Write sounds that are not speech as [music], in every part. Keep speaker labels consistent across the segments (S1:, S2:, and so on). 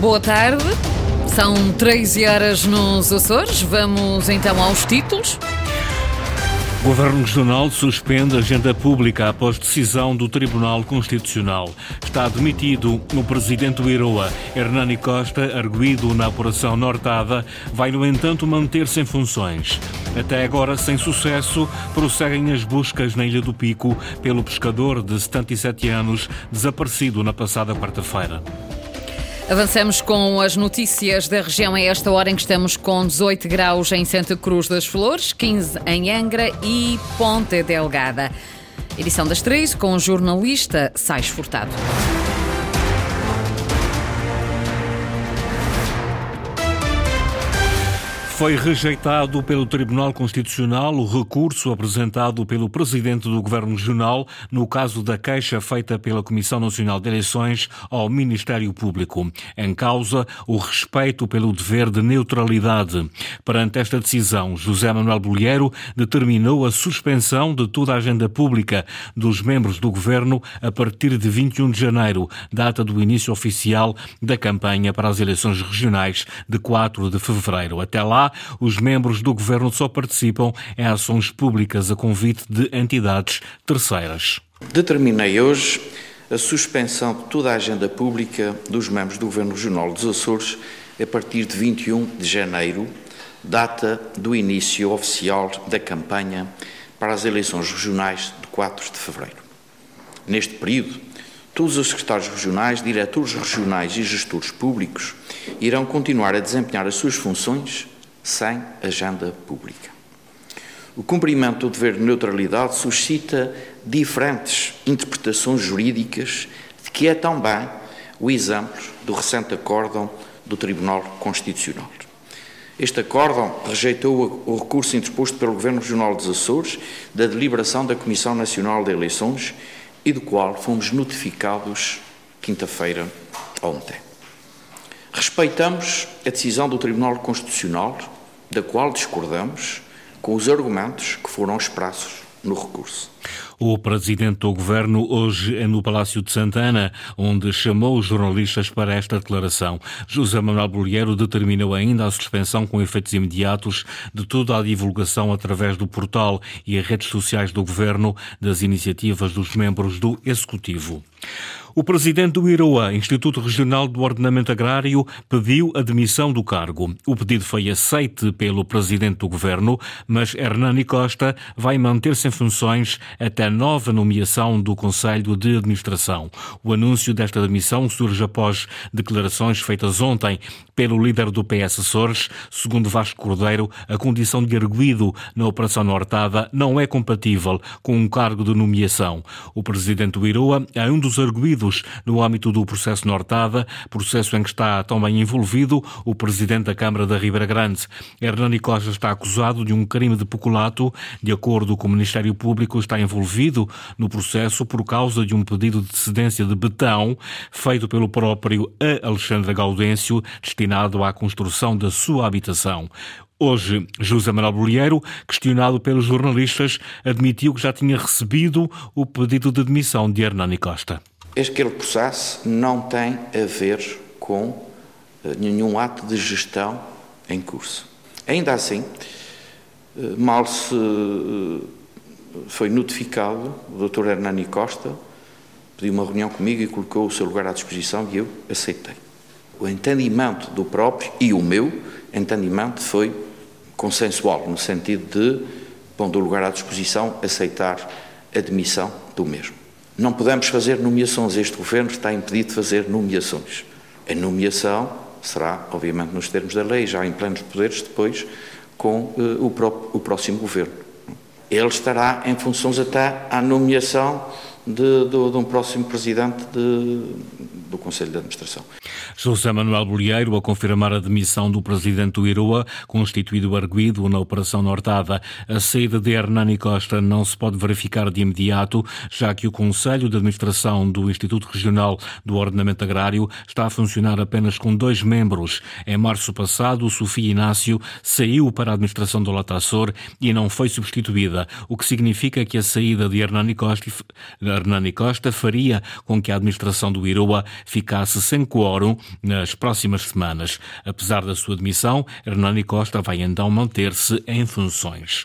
S1: Boa tarde. São 13 horas nos Açores. Vamos então aos títulos.
S2: O Governo Regional suspende a agenda pública após decisão do Tribunal Constitucional. Está demitido o presidente do IROA, Hernani Costa, arguído na Operação Nortada, vai, no entanto, manter-se em funções. Até agora, sem sucesso, prosseguem as buscas na Ilha do Pico pelo pescador de 77 anos, desaparecido na passada quarta-feira.
S1: Avançamos com as notícias da região a esta hora em que estamos com 18 graus em Santa Cruz das Flores, 15 em Angra e Ponte Delgada. Edição das três com o jornalista Sais Furtado.
S2: Foi rejeitado pelo Tribunal Constitucional o recurso apresentado pelo Presidente do Governo Regional no caso da queixa feita pela Comissão Nacional de Eleições ao Ministério Público. Em causa, o respeito pelo dever de neutralidade. Perante esta decisão, José Manuel Bolheiro determinou a suspensão de toda a agenda pública dos membros do Governo a partir de 21 de janeiro, data do início oficial da campanha para as eleições regionais de 4 de fevereiro. Até lá, os membros do governo só participam em ações públicas a convite de entidades terceiras.
S3: Determinei hoje a suspensão de toda a agenda pública dos membros do Governo Regional dos Açores a partir de 21 de janeiro, data do início oficial da campanha para as eleições regionais de 4 de fevereiro. Neste período, todos os secretários regionais, diretores regionais e gestores públicos irão continuar a desempenhar as suas funções sem agenda pública. O cumprimento do dever de neutralidade suscita diferentes interpretações jurídicas, de que é também o exemplo do recente acórdão do Tribunal Constitucional. Este acórdão rejeitou o recurso interposto pelo Governo Regional dos Açores da deliberação da Comissão Nacional de Eleições e do qual fomos notificados quinta-feira ontem. Respeitamos a decisão do Tribunal Constitucional da qual discordamos com os argumentos que foram expressos no recurso.
S2: O presidente do governo hoje é no Palácio de Santana, onde chamou os jornalistas para esta declaração. José Manuel Bolheiro determinou ainda a suspensão com efeitos imediatos de toda a divulgação através do portal e as redes sociais do governo das iniciativas dos membros do executivo. O presidente do IROA, Instituto Regional do Ordenamento Agrário, pediu a demissão do cargo. O pedido foi aceite pelo presidente do governo, mas Hernani Costa vai manter-se em funções até nova nomeação do Conselho de Administração. O anúncio desta demissão surge após declarações feitas ontem pelo líder do PS Açores, segundo Vasco Cordeiro, a condição de arguído na Operação Nortada não é compatível com um cargo de nomeação. O presidente do IROA é um dos arguídos no âmbito do processo Nortada, processo em que está também envolvido o presidente da Câmara da Ribeira Grande. Hernani Costa está acusado de um crime de peculato. De acordo com o Ministério Público, está envolvido no processo por causa de um pedido de cedência de betão feito pelo próprio Alexandre Gaudêncio, destinado à construção da sua habitação. Hoje, José Manuel Bolheiro, questionado pelos jornalistas, admitiu que já tinha recebido o pedido de demissão de Hernani Costa.
S3: Aquele processo não tem a ver com eh, nenhum ato de gestão em curso. Ainda assim, eh, mal se eh, foi notificado, o Dr. Hernani Costa pediu uma reunião comigo e colocou o seu lugar à disposição e eu aceitei. O entendimento do próprio e o meu entendimento foi consensual, no sentido de, pondo o lugar à disposição, aceitar a demissão do mesmo. Não podemos fazer nomeações. Este governo está impedido de fazer nomeações. A nomeação será, obviamente, nos termos da lei, já em plenos poderes, depois com uh, o, próprio, o próximo governo. Ele estará em funções até à nomeação de, de, de um próximo presidente de, do Conselho de Administração.
S2: José Manuel Bolieiro a confirmar a demissão do presidente do IROA, constituído arguído na Operação Nortada. A saída de Hernani Costa não se pode verificar de imediato, já que o Conselho de Administração do Instituto Regional do Ordenamento Agrário está a funcionar apenas com dois membros. Em março passado, Sofia Inácio saiu para a administração do Latassor e não foi substituída, o que significa que a saída de Hernani Costa, Hernani Costa faria com que a administração do Iroa ficasse sem quórum nas próximas semanas. Apesar da sua demissão, Hernani Costa vai então manter-se em funções.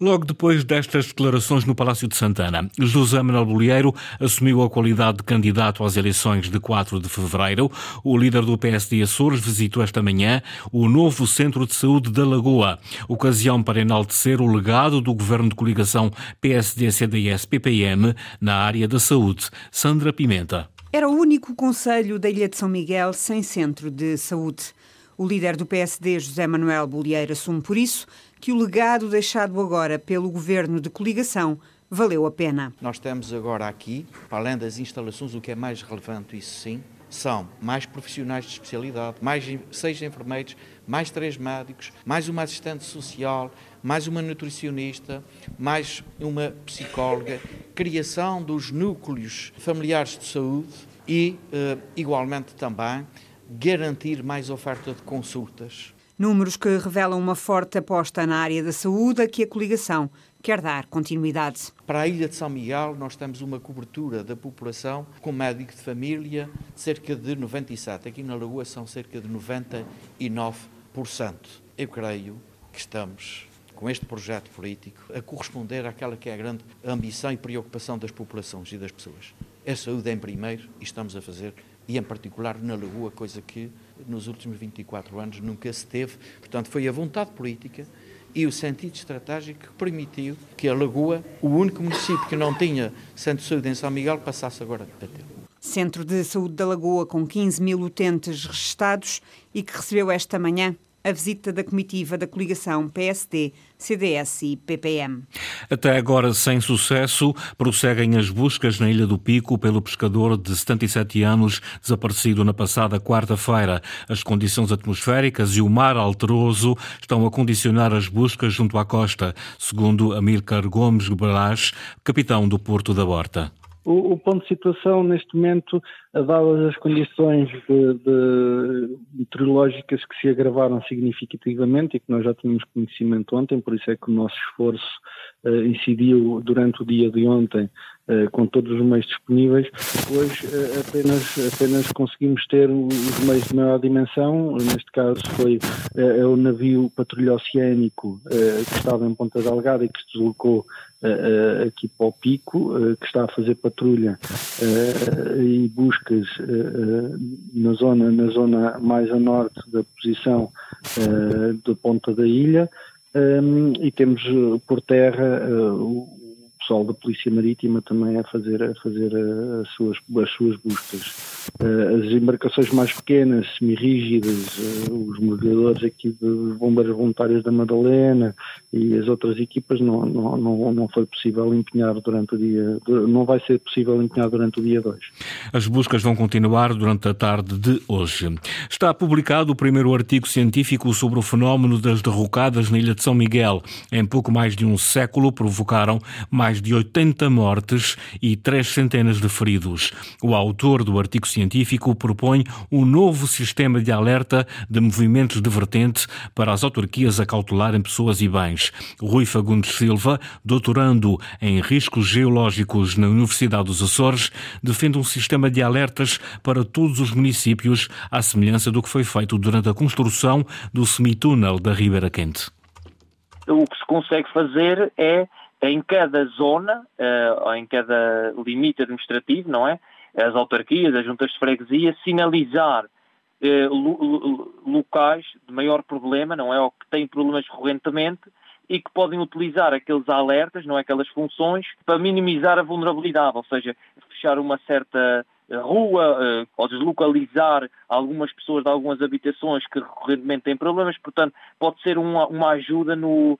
S2: Logo depois destas declarações no Palácio de Santana, José Manuel Bolieiro assumiu a qualidade de candidato às eleições de 4 de fevereiro. O líder do PSD Açores visitou esta manhã o novo Centro de Saúde da Lagoa, ocasião para enaltecer o legado do governo de coligação PSD-CDS-PPM na área da saúde. Sandra Pimenta.
S4: Era o único conselho da Ilha de São Miguel sem centro de saúde. O líder do PSD, José Manuel Bolieiro, assume por isso que o legado deixado agora pelo governo de coligação valeu a pena.
S3: Nós temos agora aqui, para além das instalações, o que é mais relevante, isso sim, são mais profissionais de especialidade, mais seis enfermeiros, mais três médicos, mais uma assistente social, mais uma nutricionista, mais uma psicóloga, criação dos núcleos familiares de saúde e, eh, igualmente também, garantir mais oferta de consultas.
S4: Números que revelam uma forte aposta na área da saúde a que a coligação quer dar continuidade.
S3: Para a Ilha de São Miguel, nós temos uma cobertura da população com médico de família de cerca de 97. Aqui na Lagoa são cerca de 99%. Eu creio que estamos com este projeto político a corresponder àquela que é a grande ambição e preocupação das populações e das pessoas. A saúde em primeiro e estamos a fazer, e em particular na Lagoa, coisa que nos últimos 24 anos nunca se teve. Portanto, foi a vontade política e o sentido estratégico que permitiu que a Lagoa, o único município que não tinha centro de saúde em São Miguel, passasse agora a ter.
S4: Centro de Saúde da Lagoa com 15 mil utentes registados e que recebeu esta manhã a visita da comitiva da coligação PSD, CDS e PPM.
S2: Até agora, sem sucesso, prosseguem as buscas na Ilha do Pico pelo pescador de 77 anos desaparecido na passada quarta-feira. As condições atmosféricas e o mar alteroso estão a condicionar as buscas junto à costa, segundo Amílcar Gomes Brás, capitão do Porto da Horta.
S5: O, o, ponto de situação neste momento, dadas as condições de, de, meteorológicas que se agravaram significativamente e que nós já tínhamos conhecimento ontem, por isso é que o nosso esforço uh, incidiu durante o dia de ontem com todos os meios disponíveis. Hoje uh, apenas, apenas conseguimos ter os meios de maior dimensão, neste caso foi é o navio patrulha oceânico que estava em Ponta Delgada e que se deslocou aqui para o Pico, que está a fazer patrulha e buscas na, zona, na zona mais a norte da posição da ponta da ilha. Um, e temos por terra pessoal da Polícia Marítima também a fazer, a fazer as, suas, as suas buscas. Eh, as embarcações mais pequenas, semi-rígidas, eh, os mergulhadores aqui dos bombeiros voluntários da Madalena e as outras equipas não, não, não, não foi possível empenhar durante o dia, não vai ser possível empenhar durante o dia 2.
S2: As buscas vão continuar durante a tarde de hoje. Está publicado o primeiro artigo científico sobre o fenómeno das derrocadas na ilha de São Miguel. Em pouco mais de um século provocaram mais de 80 mortes e três centenas de feridos. O autor do artigo científico propõe um novo sistema de alerta de movimentos de vertente para as autarquias acautelarem pessoas e bens. Rui Fagundes Silva, doutorando em riscos geológicos na Universidade dos Açores, defende um sistema de alertas para todos os municípios, à semelhança do que foi feito durante a construção do semitúnel da Ribeira Quente.
S6: O que se consegue fazer é em cada zona, uh, em cada limite administrativo, não é? as autarquias, as juntas de freguesia, sinalizar eh, locais de maior problema, não é? Ou que têm problemas recorrentemente e que podem utilizar aqueles alertas, não é? Aquelas funções, para minimizar a vulnerabilidade, ou seja, fechar uma certa eh, rua eh, ou deslocalizar algumas pessoas de algumas habitações que recorrentemente têm problemas, portanto, pode ser uma, uma ajuda no, eh,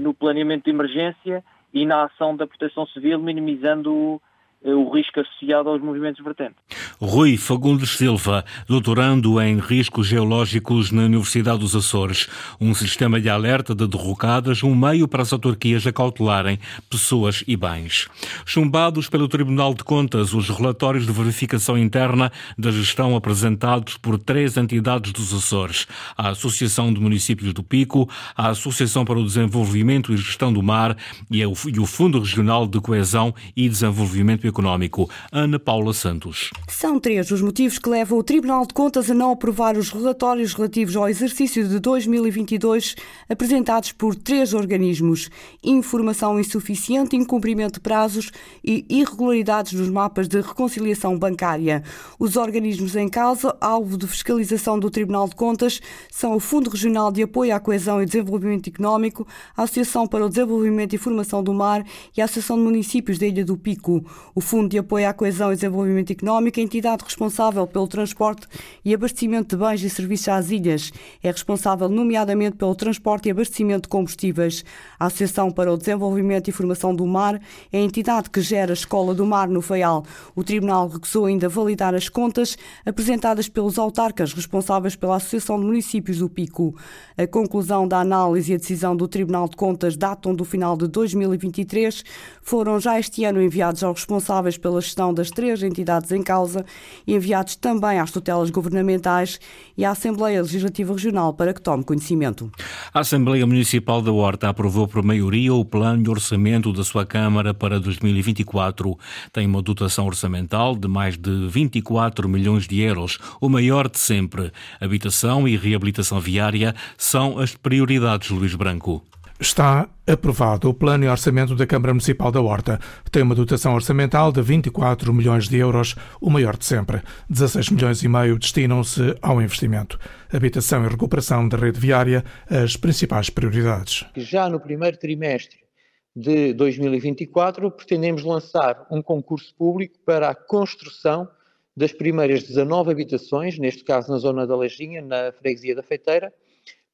S6: no planeamento de emergência e na ação da proteção civil, minimizando o risco associado aos movimentos vertentes.
S2: Rui Fagundes Silva, doutorando em riscos geológicos na Universidade dos Açores. Um sistema de alerta de derrocadas, um meio para as autarquias acautelarem pessoas e bens. Chumbados pelo Tribunal de Contas, os relatórios de verificação interna da gestão apresentados por três entidades dos Açores: a Associação de Municípios do Pico, a Associação para o Desenvolvimento e Gestão do Mar e o Fundo Regional de Coesão e Desenvolvimento económico. Ana Paula Santos.
S7: São três os motivos que levam o Tribunal de Contas a não aprovar os relatórios relativos ao exercício de 2022 apresentados por três organismos: informação insuficiente, incumprimento de prazos e irregularidades nos mapas de reconciliação bancária. Os organismos em causa, alvo de fiscalização do Tribunal de Contas, são o Fundo Regional de Apoio à Coesão e Desenvolvimento Económico, a Associação para o Desenvolvimento e Formação do Mar e a Associação de Municípios da Ilha do Pico. O Fundo de Apoio à Coesão e Desenvolvimento Económico a entidade responsável pelo transporte e abastecimento de bens e serviços às ilhas. É responsável, nomeadamente, pelo transporte e abastecimento de combustíveis. A Associação para o Desenvolvimento e Formação do Mar é a entidade que gera a Escola do Mar no Faial. O Tribunal recusou ainda validar as contas apresentadas pelos autarcas responsáveis pela Associação de Municípios do Pico. A conclusão da análise e a decisão do Tribunal de Contas datam do final de 2023. Foram já este ano enviados aos responsáveis pela gestão das três entidades em causa e enviados também às tutelas governamentais e à Assembleia Legislativa Regional para que tome conhecimento.
S2: A Assembleia Municipal da Horta aprovou por maioria o plano de orçamento da sua Câmara para 2024. Tem uma dotação orçamental de mais de 24 milhões de euros, o maior de sempre. Habitação e reabilitação viária são as prioridades, Luís Branco.
S8: Está aprovado o Plano e Orçamento da Câmara Municipal da Horta. Tem uma dotação orçamental de 24 milhões de euros, o maior de sempre. 16 milhões e meio destinam-se ao investimento. Habitação e recuperação da rede viária, as principais prioridades.
S9: Já no primeiro trimestre de 2024, pretendemos lançar um concurso público para a construção das primeiras 19 habitações, neste caso na zona da Lajinha, na freguesia da Feiteira,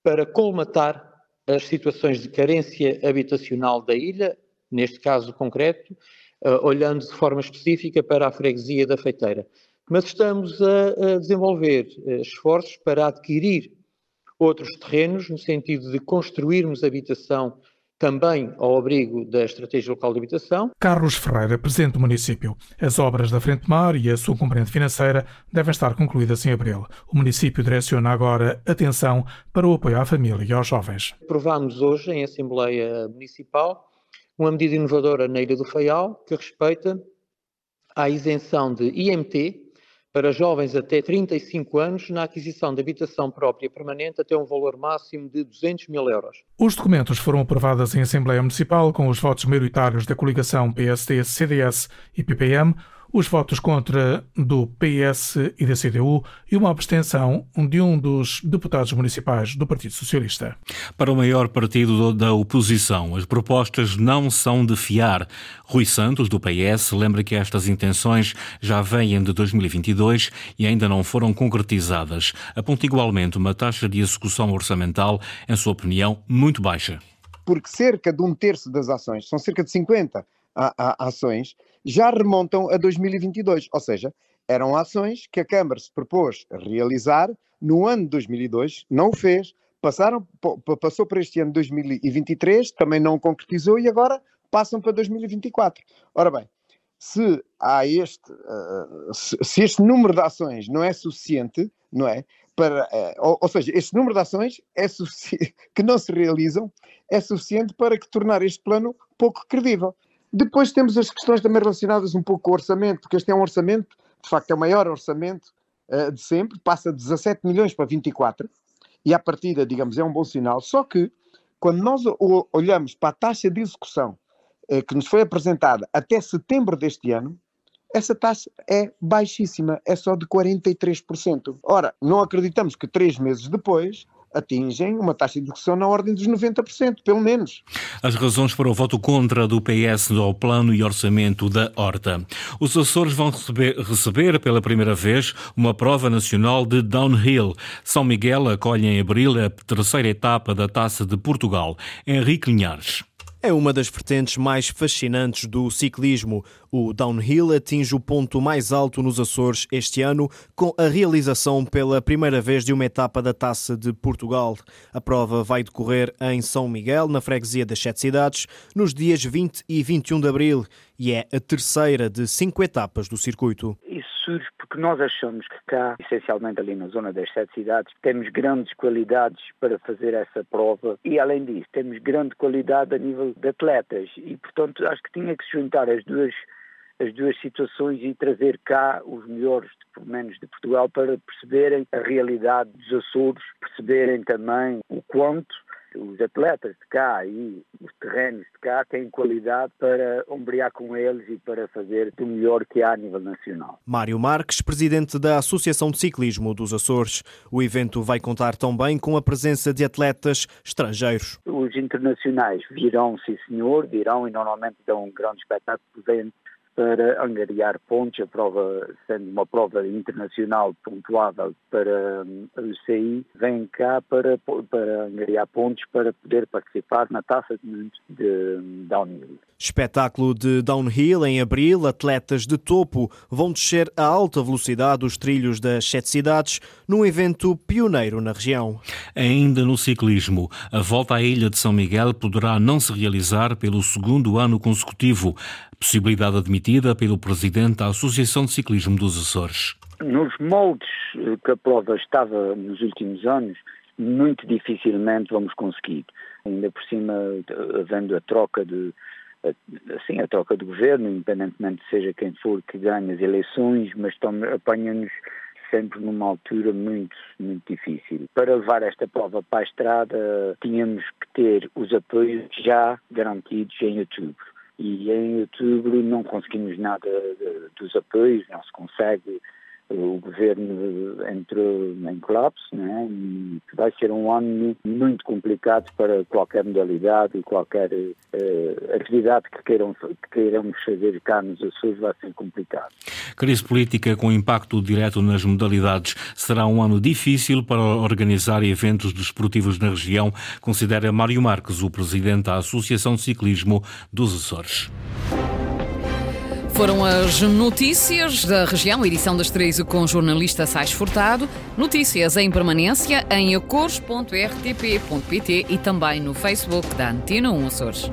S9: para colmatar as situações de carência habitacional da ilha, neste caso concreto, uh, olhando de forma específica para a freguesia da Feiteira. Mas estamos a, desenvolver uh, esforços para adquirir outros terrenos, no sentido de construirmos habitação também ao abrigo da Estratégia Local de Habitação.
S8: Carlos Ferreira, Presidente do município. As obras da Frente Mar e a sua componente financeira devem estar concluídas em abril. O município direciona agora atenção para o apoio à família e aos jovens.
S9: Aprovámos hoje em Assembleia Municipal uma medida inovadora na Ilha do Faial que respeita à isenção de IMT para jovens até 35 anos na aquisição de habitação própria permanente até um valor máximo de 200 mil euros.
S8: Os documentos foram aprovados em Assembleia Municipal com os votos maioritários da coligação PSD, CDS e PPM, os votos contra do PS e da CDU e uma abstenção de um dos deputados municipais do Partido Socialista.
S2: Para o maior partido da oposição, as propostas não são de fiar. Rui Santos, do PS, lembra que estas intenções já vêm de 2022 e ainda não foram concretizadas. Aponta igualmente uma taxa de execução orçamental, em sua opinião, muito baixa.
S10: Porque cerca de um terço das ações, são cerca de 50 ações, já remontam a 2022, ou seja, eram ações que a Câmara se propôs realizar no ano de 2002, não o fez, passaram, passou para este ano de 2023, também não concretizou e agora passam para 2024. Ora bem, se há este, uh, se, este número de ações não é suficiente, não é? Para, uh, ou, ou, seja, este número de ações é [laughs] que não se realizam é suficiente para que tornar este plano pouco credível. Depois temos as questões também relacionadas um pouco com o orçamento, porque este é um orçamento, de facto é o maior orçamento uh, de sempre, passa de 17 milhões para 24, e à partida, digamos, é um bom sinal. Só que, quando nós olhamos para a taxa de execução uh, que nos foi apresentada até setembro deste ano, essa taxa é baixíssima, é só de 43%. Ora, não acreditamos que três meses depois atingem uma taxa de execução na ordem dos 90%, pelo menos.
S2: As razões para o voto contra do PS ao plano e orçamento da Horta. Os Açores vão receber, receber pela primeira vez uma prova nacional de downhill. São Miguel acolhe em abril a terceira etapa da Taça de Portugal. Henrique Linhares.
S11: É uma das vertentes mais fascinantes do ciclismo. O downhill atinge o ponto mais alto nos Açores este ano, com a realização pela primeira vez de uma etapa da Taça de Portugal. A prova vai decorrer em São Miguel, na freguesia das Sete Cidades, nos dias 20 e 21 de abril, e é a terceira de cinco etapas do circuito.
S12: Isso surge porque nós achamos que cá, essencialmente ali na zona das sete cidades, temos grandes qualidades para fazer essa prova. E, além disso, temos grande qualidade a nível de atletas. E, portanto, acho que tinha que se juntar as duas as duas situações e trazer cá os melhores, pelo menos de Portugal, para perceberem a realidade dos Açores, perceberem também o quanto os atletas de cá e os terrenos de cá têm qualidade para ombrear com eles e para fazer o melhor que há a nível nacional.
S11: Mário Marques, presidente da Associação de Ciclismo dos Açores. O evento vai contar também com a presença de atletas estrangeiros.
S12: Os internacionais virão, sim senhor, virão e normalmente dão um grande espetáculo para angariar pontos, a prova sendo uma prova internacional pontuável para hum, o CI, vem cá para, para angariar pontos para poder participar na taça de, de downhill.
S11: Espetáculo de downhill em abril, atletas de topo vão descer a alta velocidade os trilhos das sete cidades num evento pioneiro na região.
S2: Ainda no ciclismo, a volta à Ilha de São Miguel poderá não se realizar pelo segundo ano consecutivo, possibilidade admitida pelo presidente da Associação de Ciclismo dos Açores.
S12: Nos moldes que a prova estava nos últimos anos, muito dificilmente vamos conseguir. Ainda por cima, havendo a troca de assim, a troca de governo, independentemente seja quem for que ganhe as eleições, mas apanha-nos sempre numa altura muito, muito difícil. Para levar esta prova para a estrada, tínhamos que ter os apoios já garantidos em outubro. E em outubro não conseguimos nada dos apoios, não se consegue o governo entrou em colapso né? e vai ser um ano muito complicado para qualquer modalidade e qualquer uh, atividade que, queiram, que queiramos fazer cá nos Açores vai ser complicado.
S2: Crise política com impacto direto nas modalidades será um ano difícil para organizar eventos desportivos na região, considera Mário Marques, o presidente da Associação de Ciclismo dos Açores.
S1: Foram as notícias da região, edição das três com o jornalista Sais Furtado. Notícias em permanência em acores.rtp.pt e também no Facebook da Antena 1 Açores.